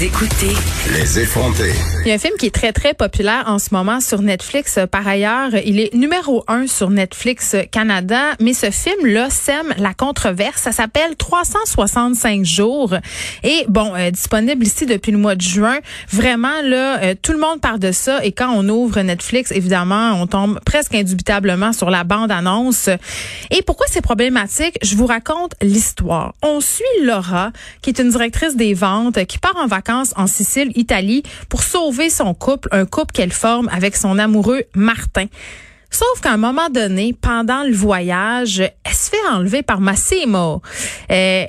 Vous écoutez Les effronter. Il y a un film qui est très, très populaire en ce moment sur Netflix. Par ailleurs, il est numéro un sur Netflix Canada, mais ce film-là sème la controverse. Ça s'appelle 365 jours. Et bon, euh, disponible ici depuis le mois de juin. Vraiment, là, euh, tout le monde parle de ça. Et quand on ouvre Netflix, évidemment, on tombe presque indubitablement sur la bande-annonce. Et pourquoi c'est problématique? Je vous raconte l'histoire. On suit Laura, qui est une directrice des ventes, qui part en vacances en Sicile, Italie, pour sauver son couple, un couple qu'elle forme avec son amoureux Martin. Sauf qu'à un moment donné, pendant le voyage, elle se fait enlever par Massimo. Euh,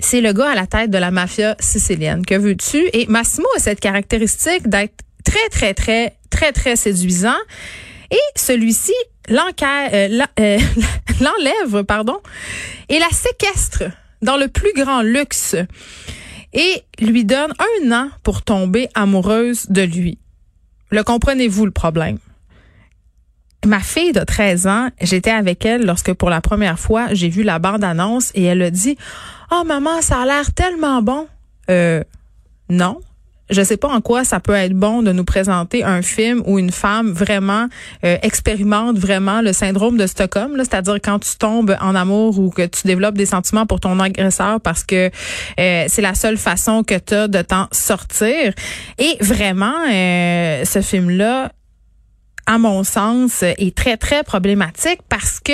c'est le gars à la tête de la mafia sicilienne. Que veux-tu? Et Massimo a cette caractéristique d'être très, très, très, très, très séduisant. Et celui-ci euh, euh, l'enlève, pardon, et la séquestre dans le plus grand luxe et lui donne un an pour tomber amoureuse de lui. Le comprenez-vous le problème? Ma fille de 13 ans, j'étais avec elle lorsque pour la première fois j'ai vu la bande-annonce et elle a dit Oh maman, ça a l'air tellement bon. Euh non, je sais pas en quoi ça peut être bon de nous présenter un film où une femme vraiment euh, expérimente vraiment le syndrome de Stockholm, c'est-à-dire quand tu tombes en amour ou que tu développes des sentiments pour ton agresseur parce que euh, c'est la seule façon que tu as de t'en sortir. Et vraiment, euh, ce film-là à mon sens, est très, très problématique parce que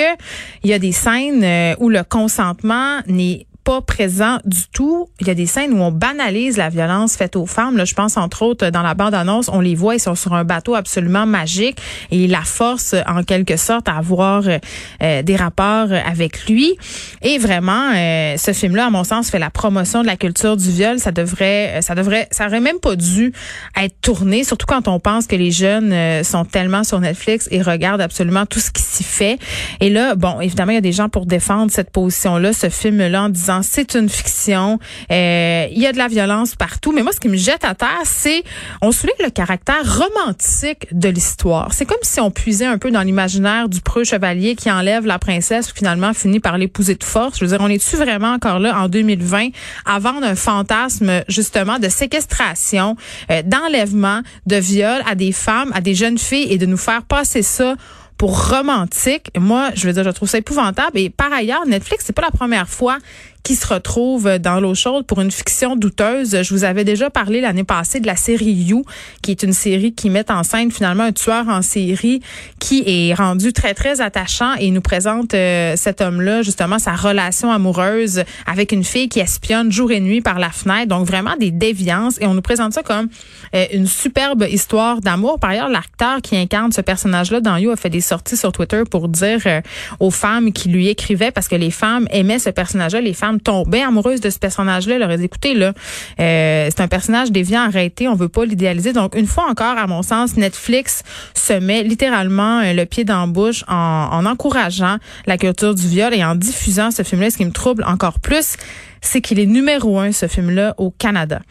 il y a des scènes où le consentement n'est pas présent du tout. Il y a des scènes où on banalise la violence faite aux femmes. Là, je pense entre autres dans la bande-annonce, on les voit, ils sont sur un bateau absolument magique et la force en quelque sorte à avoir euh, des rapports avec lui. Et vraiment, euh, ce film-là, à mon sens, fait la promotion de la culture du viol. Ça devrait, ça devrait, ça aurait même pas dû être tourné, surtout quand on pense que les jeunes euh, sont tellement sur Netflix et regardent absolument tout ce qui s'y fait. Et là, bon, évidemment, il y a des gens pour défendre cette position-là, ce film-là, en disant c'est une fiction. Euh, il y a de la violence partout. Mais moi, ce qui me jette à terre, c'est on souligne le caractère romantique de l'histoire. C'est comme si on puisait un peu dans l'imaginaire du preux chevalier qui enlève la princesse, finalement finit par l'épouser de force. Je veux dire, on est-tu vraiment encore là en 2020 à vendre un fantasme justement de séquestration, euh, d'enlèvement, de viol à des femmes, à des jeunes filles et de nous faire passer ça pour romantique? Moi, je veux dire, je trouve ça épouvantable. Et par ailleurs, Netflix, c'est pas la première fois qui se retrouve dans l'eau chaude pour une fiction douteuse. Je vous avais déjà parlé l'année passée de la série You, qui est une série qui met en scène finalement un tueur en série qui est rendu très, très attachant et nous présente euh, cet homme-là, justement, sa relation amoureuse avec une fille qui espionne jour et nuit par la fenêtre. Donc, vraiment des déviances. Et on nous présente ça comme euh, une superbe histoire d'amour. Par ailleurs, l'acteur qui incarne ce personnage-là dans You a fait des sorties sur Twitter pour dire euh, aux femmes qui lui écrivaient, parce que les femmes aimaient ce personnage-là, les femmes tomber amoureuse de ce personnage-là. Elle aurait écoutez, là, euh, c'est un personnage déviant, arrêté, on veut pas l'idéaliser. Donc, une fois encore, à mon sens, Netflix se met littéralement euh, le pied dans la bouche en, en encourageant la culture du viol et en diffusant ce film-là. Ce qui me trouble encore plus, c'est qu'il est numéro un, ce film-là, au Canada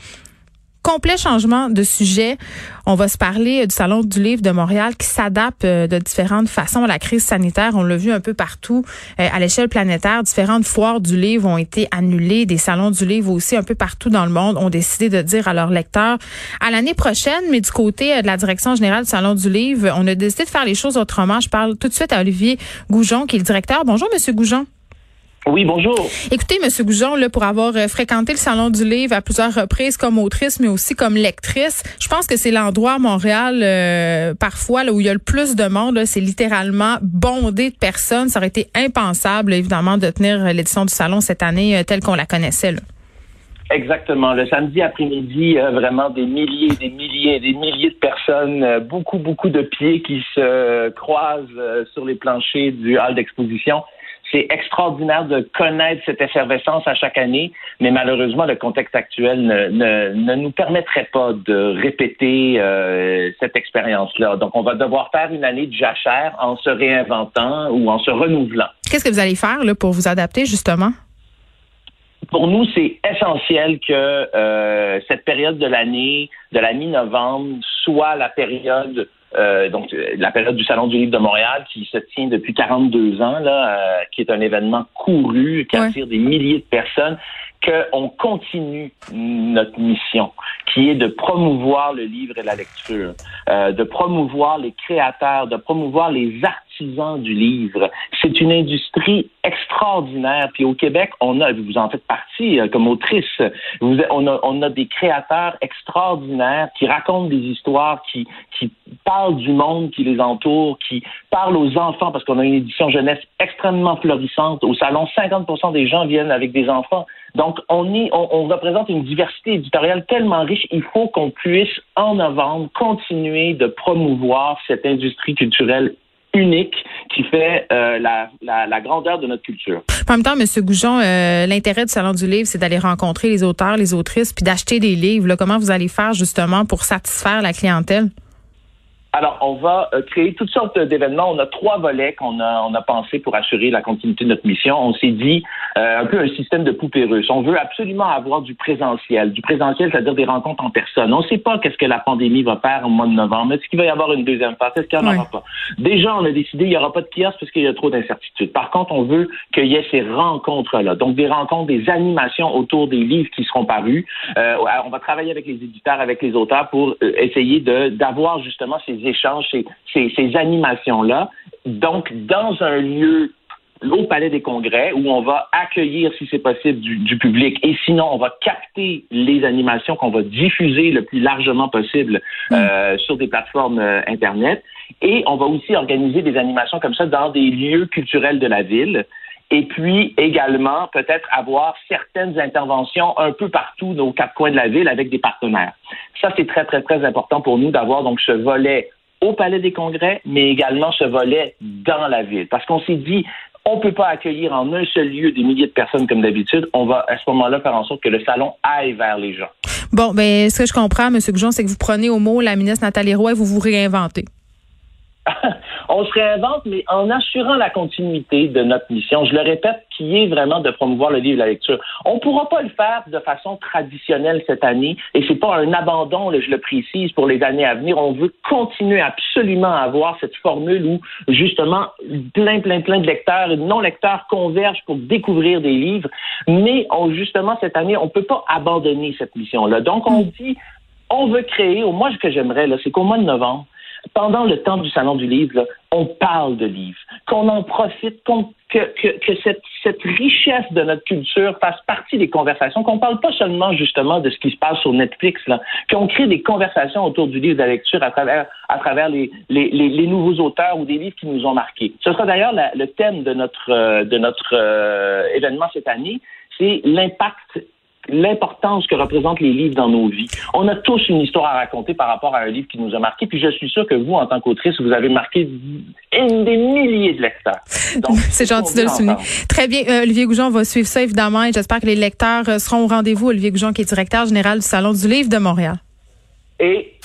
complet changement de sujet. On va se parler du Salon du livre de Montréal qui s'adapte euh, de différentes façons à la crise sanitaire. On l'a vu un peu partout euh, à l'échelle planétaire. Différentes foires du livre ont été annulées. Des salons du livre aussi un peu partout dans le monde ont décidé de dire à leurs lecteurs à l'année prochaine, mais du côté euh, de la direction générale du Salon du livre, on a décidé de faire les choses autrement. Je parle tout de suite à Olivier Goujon qui est le directeur. Bonjour, Monsieur Goujon. Oui, bonjour. Écoutez, Monsieur Goujon, là, pour avoir euh, fréquenté le Salon du Livre à plusieurs reprises comme autrice, mais aussi comme lectrice, je pense que c'est l'endroit à Montréal, euh, parfois, là, où il y a le plus de monde. C'est littéralement bondé de personnes. Ça aurait été impensable, évidemment, de tenir l'édition du Salon cette année euh, telle qu'on la connaissait. Là. Exactement. Le samedi après-midi, euh, vraiment des milliers, des milliers, des milliers de personnes, euh, beaucoup, beaucoup de pieds qui se croisent euh, sur les planchers du hall d'exposition. C'est extraordinaire de connaître cette effervescence à chaque année, mais malheureusement, le contexte actuel ne, ne, ne nous permettrait pas de répéter cette expérience-là. Donc, on va devoir faire une année de jachère en se réinventant ou en se renouvelant. Qu'est-ce que vous allez faire là, pour vous adapter, justement? pour nous, c'est essentiel que euh, cette période de l'année, de la mi-novembre, soit la période euh, donc la période du Salon du Livre de Montréal qui se tient depuis 42 ans, là, euh, qui est un événement couru, qui attire des milliers de personnes, qu'on continue notre mission, qui est de promouvoir le livre et la lecture, euh, de promouvoir les créateurs, de promouvoir les artisans du livre. C'est une industrie extraordinaire. Puis au Québec, on a, vous en faites partie euh, comme autrice, on, a, on a des créateurs extraordinaires qui racontent des histoires, qui, qui parlent du monde qui les entoure, qui parlent aux enfants, parce qu'on a une édition jeunesse extrêmement florissante. Au salon, 50 des gens viennent avec des enfants. Donc, on, représente une diversité éditoriale tellement riche, il faut qu'on puisse, en novembre, continuer de promouvoir cette industrie culturelle unique qui fait euh, la, la, grandeur de notre culture. En même temps, M. Goujon, euh, l'intérêt du Salon du Livre, c'est d'aller rencontrer les auteurs, les autrices, puis d'acheter des livres. Comment vous allez faire justement pour satisfaire la clientèle? Alors, on va euh, créer toutes sortes d'événements. On a trois volets qu'on a, on a pensé pour assurer la continuité de notre mission. On s'est dit euh, un peu un système de poupée russe. On veut absolument avoir du présentiel. Du présentiel, c'est-à-dire des rencontres en personne. On ne sait pas qu'est-ce que la pandémie va faire au mois de novembre. Est-ce qu'il va y avoir une deuxième phase? Est-ce qu'il n'y en aura pas? Déjà, on a décidé qu'il n'y aura pas de kiosque parce qu'il y a trop d'incertitudes. Par contre, on veut qu'il y ait ces rencontres-là. Donc, des rencontres, des animations autour des livres qui seront parus. Euh, on va travailler avec les éditeurs, avec les auteurs pour essayer de, d'avoir justement ces échanges, ces, ces, animations-là. Donc, dans un lieu au Palais des Congrès, où on va accueillir, si c'est possible, du, public, et sinon, on va capter les animations qu'on va diffuser le plus largement possible mm. euh, sur des plateformes euh, Internet. Et on va aussi organiser des animations comme ça dans des lieux culturels de la ville. Et puis également, peut-être avoir certaines interventions un peu partout aux quatre coins de la ville avec des partenaires. Ça, c'est très, très, très important pour nous d'avoir donc ce volet au Palais des Congrès, mais également ce volet dans la ville. Parce qu'on s'est dit, on ne peut pas accueillir en un seul lieu des milliers de personnes comme d'habitude. On va à ce moment-là faire en sorte que le salon aille vers les gens. Bon, ben ce que je comprends, M. Goujon, c'est que vous prenez au mot la ministre Nathalie Roy et vous vous réinventez. on se réinvente, mais en assurant la continuité de notre mission. Je le répète, qui est vraiment de promouvoir le livre et la lecture. On ne pourra pas le faire de façon traditionnelle cette année, et c'est pas un abandon, je le précise, pour les années à venir. On veut continuer absolument à avoir cette formule où, justement, plein, plein, plein de lecteurs et de non-lecteurs convergent pour découvrir des livres, mais on, justement, cette année, on ne peut pas abandonner cette mission-là. Donc, on dit, on veut créer, au moins ce que j'aimerais, c'est qu'au mois de novembre, pendant le temps du Salon du Livre, on parle de livres, qu'on en profite, que, que, cette, cette, richesse de notre culture fasse partie des conversations, qu'on parle pas seulement justement de ce qui se passe sur Netflix, là, qu'on crée des conversations autour du livre de la lecture à travers, à travers les, les, les, nouveaux auteurs ou des livres qui nous ont marqués. Ce sera d'ailleurs le thème de notre, euh, de notre euh, événement cette année, c'est l'impact l'importance que représentent les livres dans nos vies. On a tous une histoire à raconter par rapport à un livre qui nous a marqué, puis je suis sûr que vous, en tant qu'autrice, vous avez marqué des milliers de lecteurs. C'est gentil de le souligner. Très bien. Euh, Olivier Goujon va suivre ça, évidemment, et j'espère que les lecteurs euh, seront au rendez-vous. Olivier Goujon, qui est directeur général du Salon du Livre de Montréal. Et